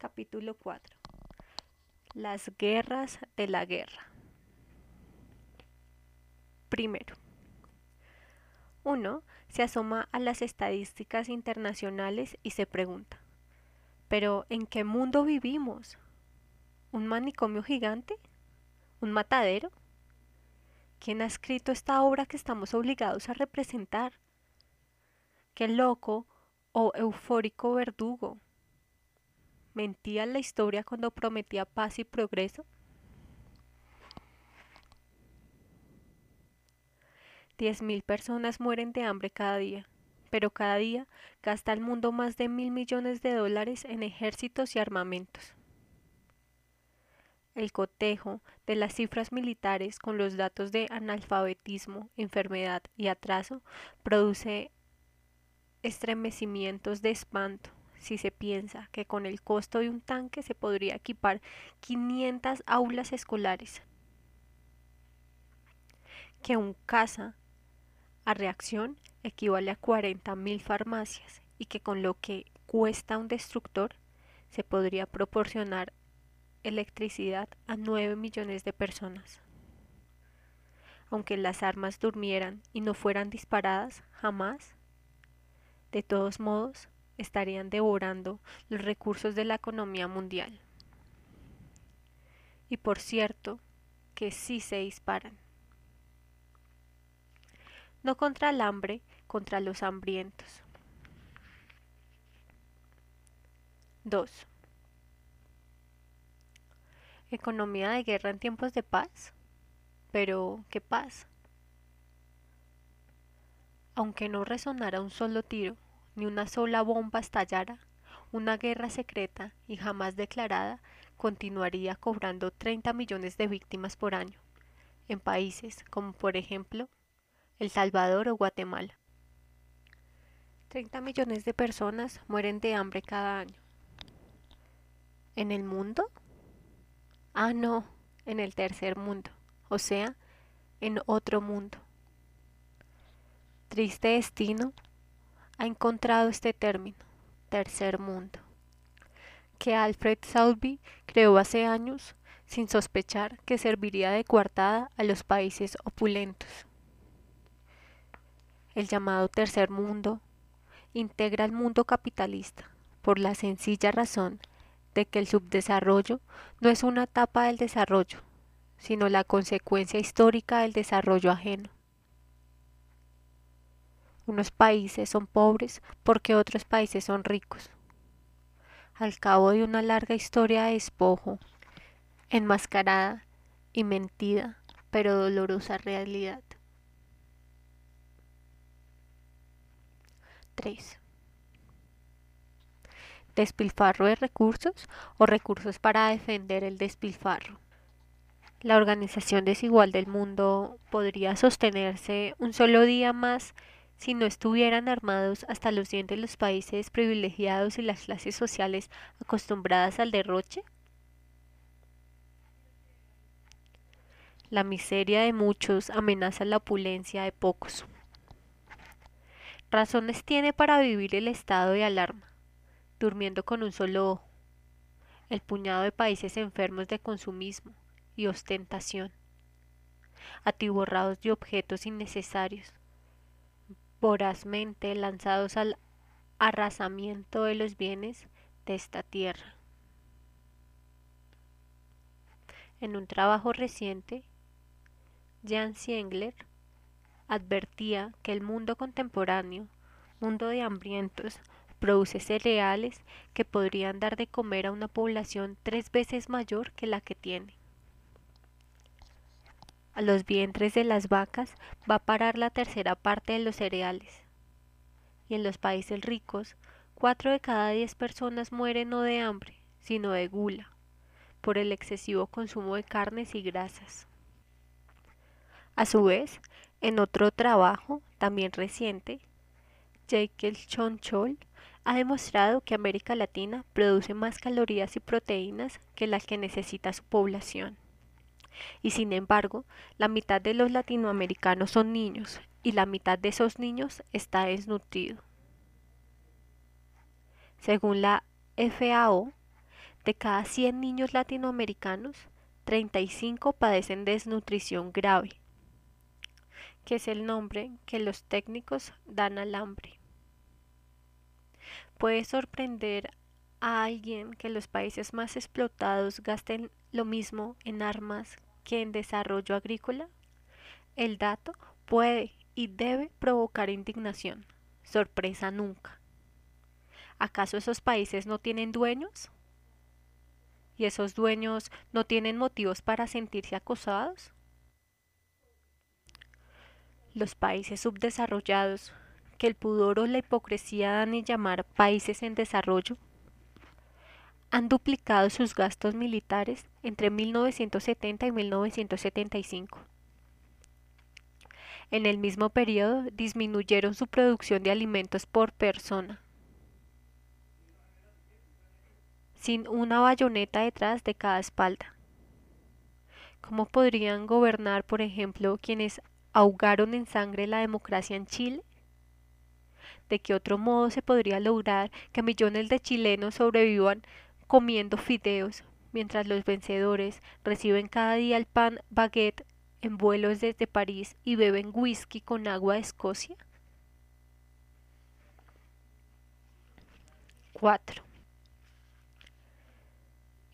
Capítulo 4. Las guerras de la guerra. Primero. Uno se asoma a las estadísticas internacionales y se pregunta, ¿pero en qué mundo vivimos? ¿Un manicomio gigante? ¿Un matadero? ¿Quién ha escrito esta obra que estamos obligados a representar? ¿Qué loco o eufórico verdugo? ¿Mentía la historia cuando prometía paz y progreso? Diez mil personas mueren de hambre cada día, pero cada día gasta el mundo más de mil millones de dólares en ejércitos y armamentos. El cotejo de las cifras militares con los datos de analfabetismo, enfermedad y atraso produce estremecimientos de espanto si se piensa que con el costo de un tanque se podría equipar 500 aulas escolares, que un caza a reacción equivale a 40.000 farmacias y que con lo que cuesta un destructor se podría proporcionar electricidad a 9 millones de personas. Aunque las armas durmieran y no fueran disparadas, jamás de todos modos, estarían devorando los recursos de la economía mundial. Y por cierto, que sí se disparan. No contra el hambre, contra los hambrientos. 2. Economía de guerra en tiempos de paz. Pero, ¿qué paz? Aunque no resonara un solo tiro, ni una sola bomba estallara, una guerra secreta y jamás declarada continuaría cobrando 30 millones de víctimas por año, en países como por ejemplo El Salvador o Guatemala. 30 millones de personas mueren de hambre cada año. ¿En el mundo? Ah, no, en el tercer mundo, o sea, en otro mundo triste destino ha encontrado este término, tercer mundo, que Alfred Southby creó hace años sin sospechar que serviría de coartada a los países opulentos. El llamado tercer mundo integra el mundo capitalista por la sencilla razón de que el subdesarrollo no es una etapa del desarrollo, sino la consecuencia histórica del desarrollo ajeno. Unos países son pobres porque otros países son ricos. Al cabo de una larga historia de despojo, enmascarada y mentida, pero dolorosa realidad. 3. Despilfarro de recursos o recursos para defender el despilfarro. La organización desigual del mundo podría sostenerse un solo día más si no estuvieran armados hasta los dientes los países privilegiados y las clases sociales acostumbradas al derroche? La miseria de muchos amenaza la opulencia de pocos. Razones tiene para vivir el estado de alarma, durmiendo con un solo ojo, el puñado de países enfermos de consumismo y ostentación, atiborrados de objetos innecesarios, vorazmente lanzados al arrasamiento de los bienes de esta tierra. En un trabajo reciente, Jan Siengler advertía que el mundo contemporáneo, mundo de hambrientos, produce cereales que podrían dar de comer a una población tres veces mayor que la que tiene a los vientres de las vacas va a parar la tercera parte de los cereales. Y en los países ricos, cuatro de cada diez personas mueren no de hambre, sino de gula, por el excesivo consumo de carnes y grasas. A su vez, en otro trabajo, también reciente, Jekyll Chonchol ha demostrado que América Latina produce más calorías y proteínas que las que necesita su población y sin embargo la mitad de los latinoamericanos son niños y la mitad de esos niños está desnutrido. Según la FAO, de cada 100 niños latinoamericanos, 35 padecen desnutrición grave, que es el nombre que los técnicos dan al hambre. Puede sorprender a alguien que los países más explotados gasten lo mismo en armas que en desarrollo agrícola? El dato puede y debe provocar indignación, sorpresa nunca. ¿Acaso esos países no tienen dueños? ¿Y esos dueños no tienen motivos para sentirse acosados? Los países subdesarrollados, que el pudor o la hipocresía dan en llamar países en desarrollo, han duplicado sus gastos militares entre 1970 y 1975. En el mismo periodo disminuyeron su producción de alimentos por persona, sin una bayoneta detrás de cada espalda. ¿Cómo podrían gobernar, por ejemplo, quienes ahogaron en sangre la democracia en Chile? ¿De qué otro modo se podría lograr que millones de chilenos sobrevivan comiendo fideos, mientras los vencedores reciben cada día el pan baguette en vuelos desde París y beben whisky con agua de Escocia? 4.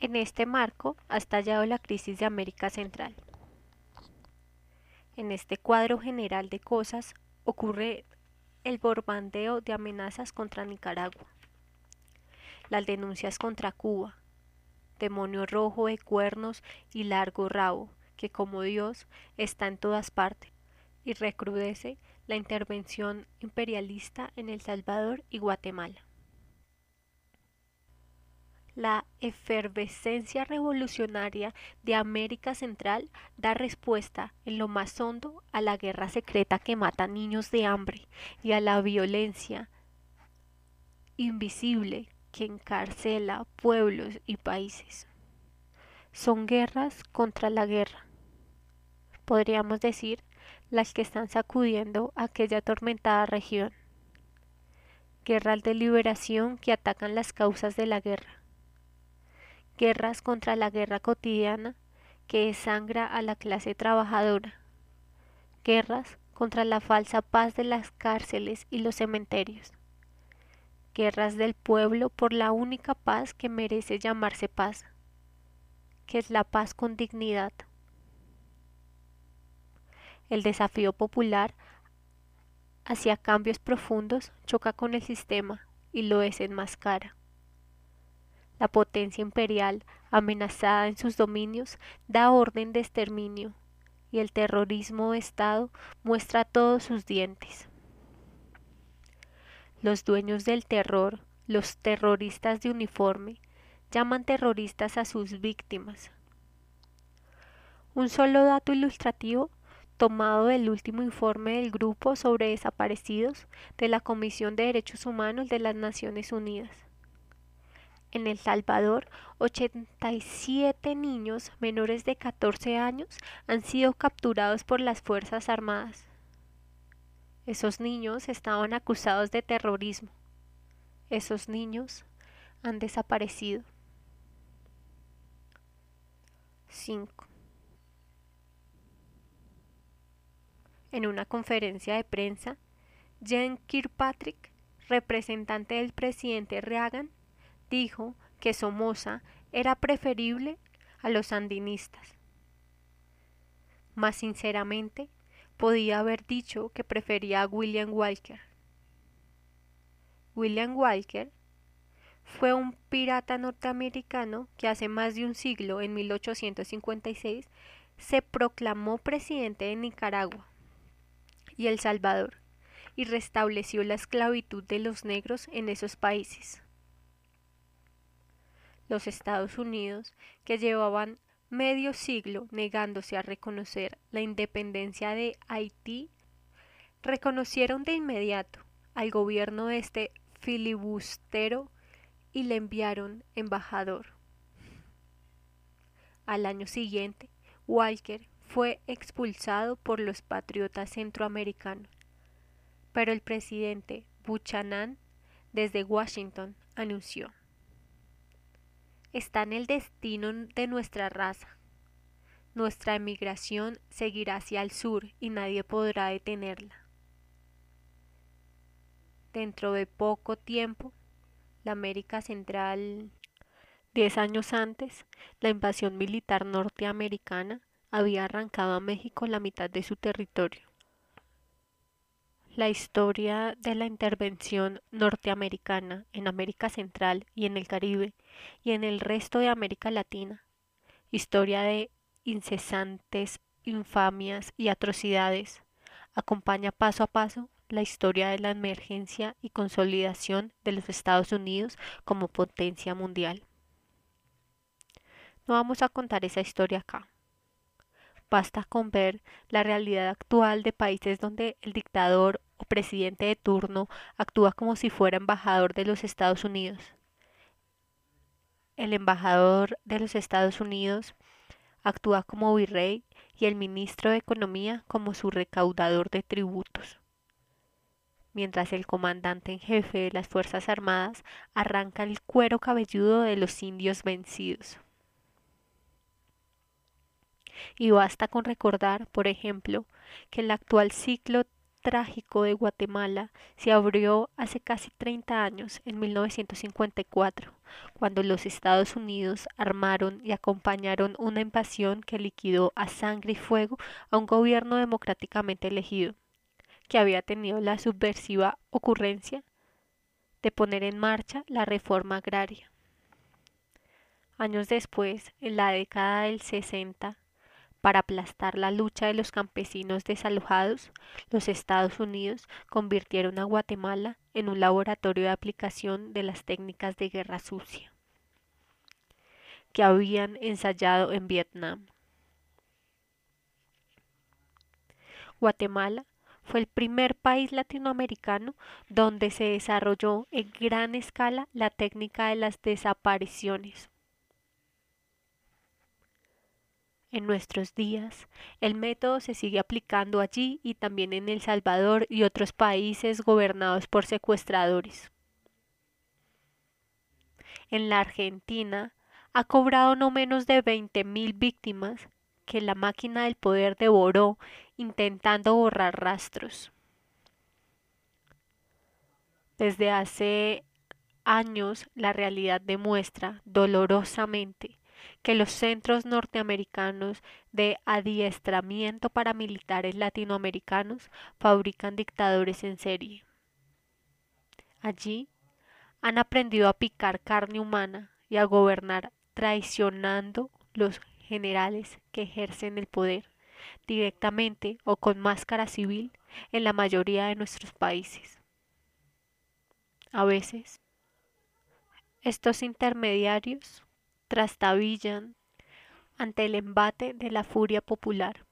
En este marco ha estallado la crisis de América Central. En este cuadro general de cosas ocurre el borbandeo de amenazas contra Nicaragua las denuncias contra Cuba, demonio rojo de cuernos y largo rabo, que como Dios está en todas partes, y recrudece la intervención imperialista en El Salvador y Guatemala. La efervescencia revolucionaria de América Central da respuesta en lo más hondo a la guerra secreta que mata niños de hambre y a la violencia invisible que encarcela pueblos y países. Son guerras contra la guerra. Podríamos decir las que están sacudiendo aquella atormentada región. Guerras de liberación que atacan las causas de la guerra. Guerras contra la guerra cotidiana que desangra a la clase trabajadora. Guerras contra la falsa paz de las cárceles y los cementerios guerras del pueblo por la única paz que merece llamarse paz, que es la paz con dignidad. El desafío popular hacia cambios profundos choca con el sistema y lo desenmascara. La potencia imperial, amenazada en sus dominios, da orden de exterminio, y el terrorismo de Estado muestra todos sus dientes. Los dueños del terror, los terroristas de uniforme, llaman terroristas a sus víctimas. Un solo dato ilustrativo tomado del último informe del Grupo sobre Desaparecidos de la Comisión de Derechos Humanos de las Naciones Unidas. En El Salvador, 87 niños menores de 14 años han sido capturados por las Fuerzas Armadas. Esos niños estaban acusados de terrorismo. Esos niños han desaparecido. 5. En una conferencia de prensa, Jen Kirkpatrick, representante del presidente Reagan, dijo que Somoza era preferible a los sandinistas. Más sinceramente, podía haber dicho que prefería a William Walker. William Walker fue un pirata norteamericano que hace más de un siglo, en 1856, se proclamó presidente de Nicaragua y El Salvador y restableció la esclavitud de los negros en esos países. Los Estados Unidos, que llevaban medio siglo negándose a reconocer la independencia de Haití, reconocieron de inmediato al gobierno de este filibustero y le enviaron embajador. Al año siguiente, Walker fue expulsado por los patriotas centroamericanos, pero el presidente Buchanan desde Washington anunció está en el destino de nuestra raza. Nuestra emigración seguirá hacia el sur y nadie podrá detenerla. Dentro de poco tiempo, la América Central, diez años antes, la invasión militar norteamericana había arrancado a México la mitad de su territorio. La historia de la intervención norteamericana en América Central y en el Caribe y en el resto de América Latina, historia de incesantes infamias y atrocidades, acompaña paso a paso la historia de la emergencia y consolidación de los Estados Unidos como potencia mundial. No vamos a contar esa historia acá. Basta con ver la realidad actual de países donde el dictador o presidente de turno actúa como si fuera embajador de los Estados Unidos. El embajador de los Estados Unidos actúa como virrey y el ministro de Economía como su recaudador de tributos. Mientras el comandante en jefe de las Fuerzas Armadas arranca el cuero cabelludo de los indios vencidos. Y basta con recordar, por ejemplo, que el actual ciclo trágico de Guatemala se abrió hace casi 30 años, en 1954, cuando los Estados Unidos armaron y acompañaron una invasión que liquidó a sangre y fuego a un gobierno democráticamente elegido, que había tenido la subversiva ocurrencia de poner en marcha la reforma agraria. Años después, en la década del 60, para aplastar la lucha de los campesinos desalojados, los Estados Unidos convirtieron a Guatemala en un laboratorio de aplicación de las técnicas de guerra sucia que habían ensayado en Vietnam. Guatemala fue el primer país latinoamericano donde se desarrolló en gran escala la técnica de las desapariciones En nuestros días, el método se sigue aplicando allí y también en El Salvador y otros países gobernados por secuestradores. En la Argentina, ha cobrado no menos de 20.000 víctimas que la máquina del poder devoró intentando borrar rastros. Desde hace años la realidad demuestra dolorosamente que los centros norteamericanos de adiestramiento para militares latinoamericanos fabrican dictadores en serie. Allí han aprendido a picar carne humana y a gobernar traicionando los generales que ejercen el poder directamente o con máscara civil en la mayoría de nuestros países. A veces, estos intermediarios trastabillan ante el embate de la furia popular.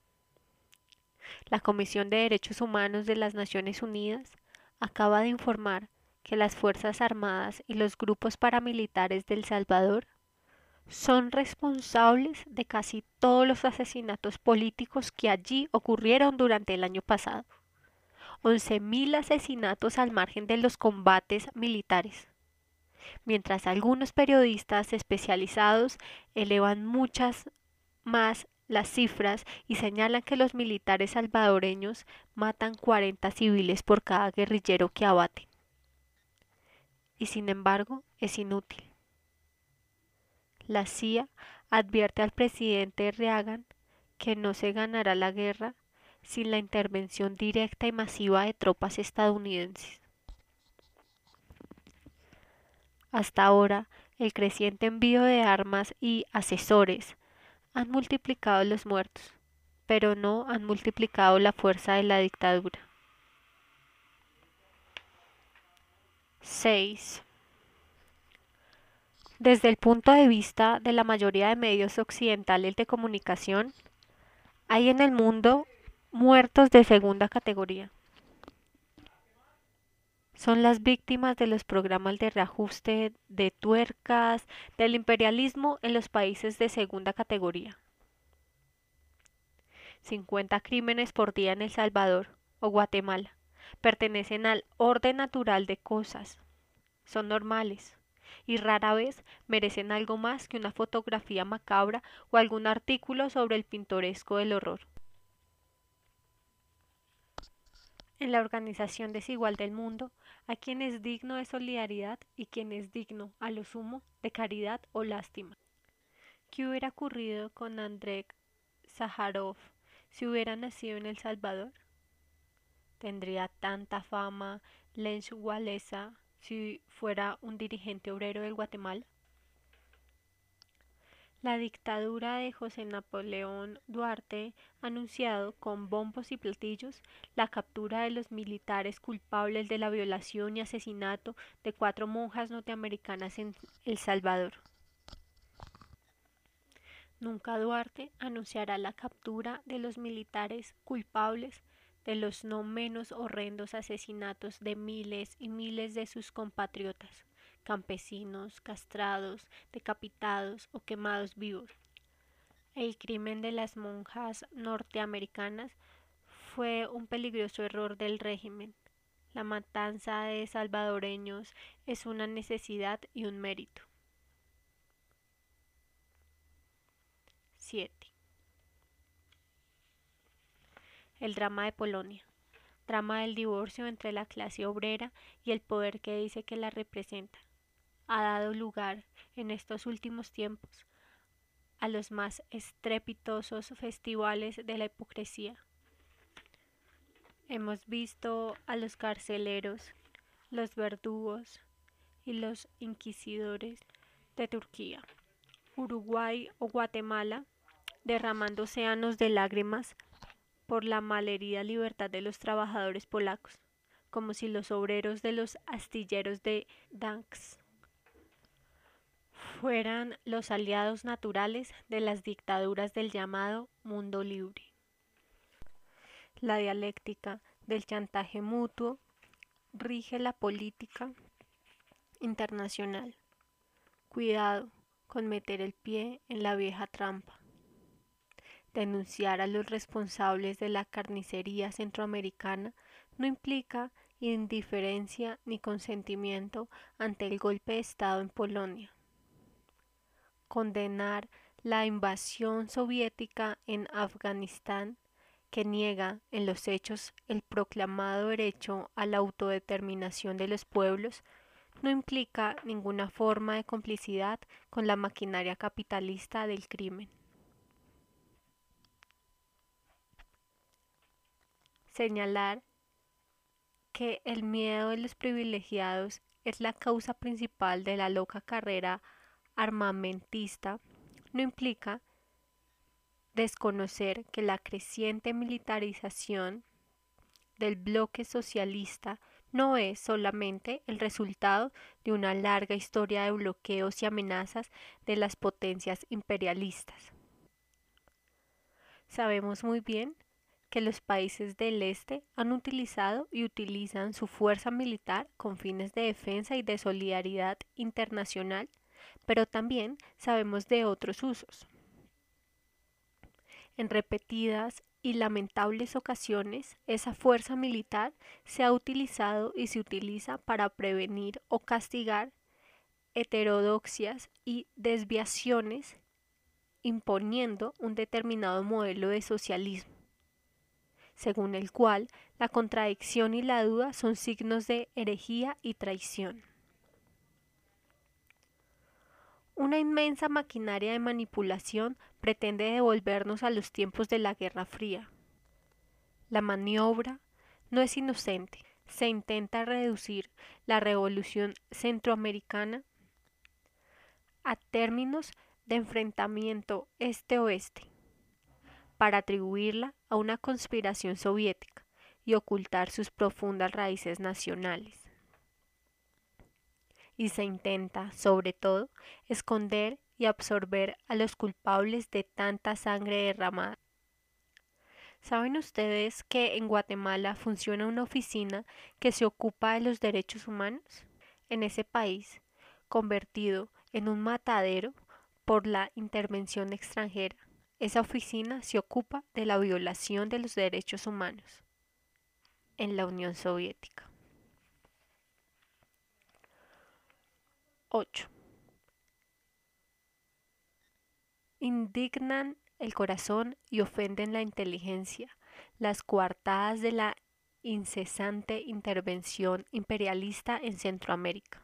La Comisión de Derechos Humanos de las Naciones Unidas acaba de informar que las Fuerzas Armadas y los grupos paramilitares del Salvador son responsables de casi todos los asesinatos políticos que allí ocurrieron durante el año pasado. 11.000 asesinatos al margen de los combates militares mientras algunos periodistas especializados elevan muchas más las cifras y señalan que los militares salvadoreños matan 40 civiles por cada guerrillero que abaten. Y sin embargo, es inútil. La CIA advierte al presidente Reagan que no se ganará la guerra sin la intervención directa y masiva de tropas estadounidenses. Hasta ahora, el creciente envío de armas y asesores han multiplicado los muertos, pero no han multiplicado la fuerza de la dictadura. 6. Desde el punto de vista de la mayoría de medios occidentales de comunicación, hay en el mundo muertos de segunda categoría son las víctimas de los programas de reajuste de tuercas del imperialismo en los países de segunda categoría. 50 crímenes por día en El Salvador o Guatemala pertenecen al orden natural de cosas. Son normales. y rara vez merecen algo más que una fotografía macabra o algún artículo sobre el pintoresco del horror. En la organización desigual del mundo, hay quien es digno de solidaridad y quien es digno, a lo sumo, de caridad o lástima. ¿Qué hubiera ocurrido con Andrei Sájarov si hubiera nacido en El Salvador? ¿Tendría tanta fama Lenz Walesa si fuera un dirigente obrero del Guatemala? La dictadura de José Napoleón Duarte anunciado con bombos y platillos la captura de los militares culpables de la violación y asesinato de cuatro monjas norteamericanas en El Salvador. Nunca Duarte anunciará la captura de los militares culpables de los no menos horrendos asesinatos de miles y miles de sus compatriotas campesinos castrados, decapitados o quemados vivos. El crimen de las monjas norteamericanas fue un peligroso error del régimen. La matanza de salvadoreños es una necesidad y un mérito. 7. El drama de Polonia. Drama del divorcio entre la clase obrera y el poder que dice que la representa ha dado lugar en estos últimos tiempos a los más estrepitosos festivales de la hipocresía. Hemos visto a los carceleros, los verdugos y los inquisidores de Turquía, Uruguay o Guatemala derramando océanos de lágrimas por la malherida libertad de los trabajadores polacos, como si los obreros de los astilleros de Danks fueran los aliados naturales de las dictaduras del llamado mundo libre. La dialéctica del chantaje mutuo rige la política internacional. Cuidado con meter el pie en la vieja trampa. Denunciar a los responsables de la carnicería centroamericana no implica indiferencia ni consentimiento ante el golpe de Estado en Polonia condenar la invasión soviética en Afganistán, que niega en los hechos el proclamado derecho a la autodeterminación de los pueblos, no implica ninguna forma de complicidad con la maquinaria capitalista del crimen. Señalar que el miedo de los privilegiados es la causa principal de la loca carrera armamentista no implica desconocer que la creciente militarización del bloque socialista no es solamente el resultado de una larga historia de bloqueos y amenazas de las potencias imperialistas. Sabemos muy bien que los países del este han utilizado y utilizan su fuerza militar con fines de defensa y de solidaridad internacional pero también sabemos de otros usos. En repetidas y lamentables ocasiones, esa fuerza militar se ha utilizado y se utiliza para prevenir o castigar heterodoxias y desviaciones imponiendo un determinado modelo de socialismo, según el cual la contradicción y la duda son signos de herejía y traición. Una inmensa maquinaria de manipulación pretende devolvernos a los tiempos de la Guerra Fría. La maniobra no es inocente. Se intenta reducir la revolución centroamericana a términos de enfrentamiento este-oeste para atribuirla a una conspiración soviética y ocultar sus profundas raíces nacionales y se intenta, sobre todo, esconder y absorber a los culpables de tanta sangre derramada. ¿Saben ustedes que en Guatemala funciona una oficina que se ocupa de los derechos humanos? En ese país, convertido en un matadero por la intervención extranjera, esa oficina se ocupa de la violación de los derechos humanos en la Unión Soviética. 8. Indignan el corazón y ofenden la inteligencia. Las coartadas de la incesante intervención imperialista en Centroamérica.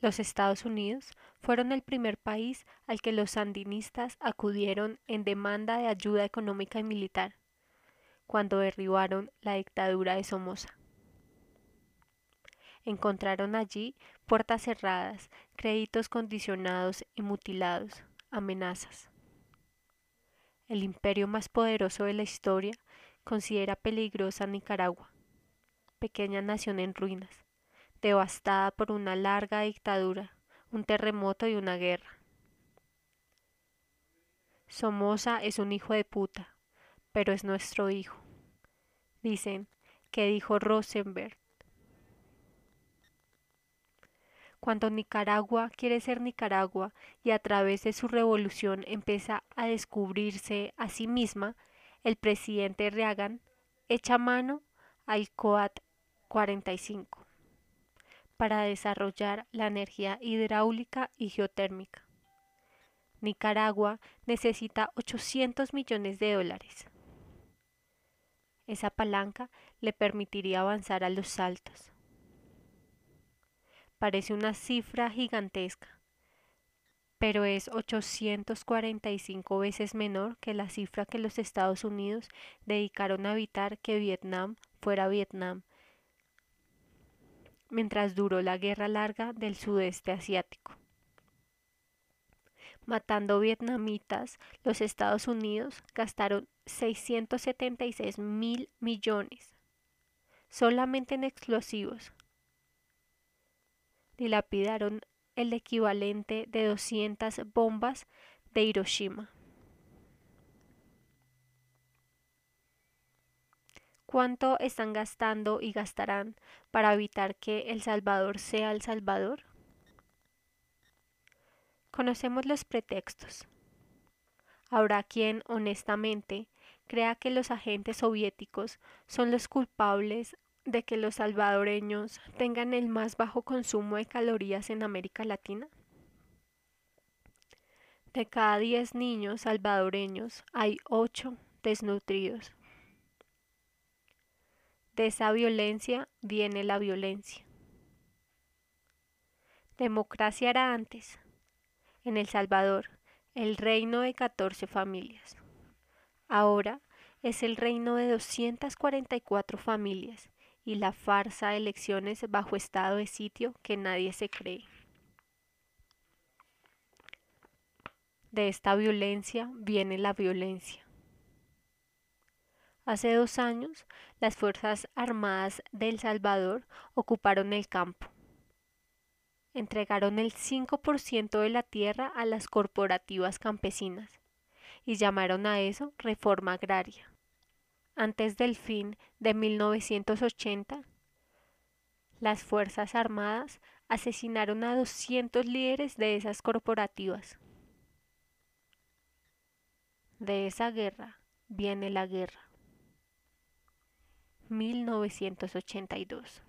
Los Estados Unidos fueron el primer país al que los sandinistas acudieron en demanda de ayuda económica y militar, cuando derribaron la dictadura de Somoza. Encontraron allí puertas cerradas, créditos condicionados y mutilados, amenazas. El imperio más poderoso de la historia considera peligrosa Nicaragua, pequeña nación en ruinas, devastada por una larga dictadura, un terremoto y una guerra. Somoza es un hijo de puta, pero es nuestro hijo. Dicen que dijo Rosenberg. Cuando Nicaragua quiere ser Nicaragua y a través de su revolución empieza a descubrirse a sí misma, el presidente Reagan echa mano al COAT 45 para desarrollar la energía hidráulica y geotérmica. Nicaragua necesita 800 millones de dólares. Esa palanca le permitiría avanzar a los saltos. Parece una cifra gigantesca, pero es 845 veces menor que la cifra que los Estados Unidos dedicaron a evitar que Vietnam fuera Vietnam mientras duró la guerra larga del sudeste asiático. Matando vietnamitas, los Estados Unidos gastaron 676 mil millones solamente en explosivos. Dilapidaron el equivalente de 200 bombas de Hiroshima. ¿Cuánto están gastando y gastarán para evitar que El Salvador sea El Salvador? Conocemos los pretextos. Habrá quien, honestamente, crea que los agentes soviéticos son los culpables de que los salvadoreños tengan el más bajo consumo de calorías en América Latina. De cada 10 niños salvadoreños hay 8 desnutridos. De esa violencia viene la violencia. Democracia era antes, en El Salvador, el reino de 14 familias. Ahora es el reino de 244 familias y la farsa de elecciones bajo estado de sitio que nadie se cree. De esta violencia viene la violencia. Hace dos años, las Fuerzas Armadas de El Salvador ocuparon el campo. Entregaron el 5% de la tierra a las corporativas campesinas y llamaron a eso reforma agraria. Antes del fin de 1980, las Fuerzas Armadas asesinaron a 200 líderes de esas corporativas. De esa guerra viene la guerra. 1982.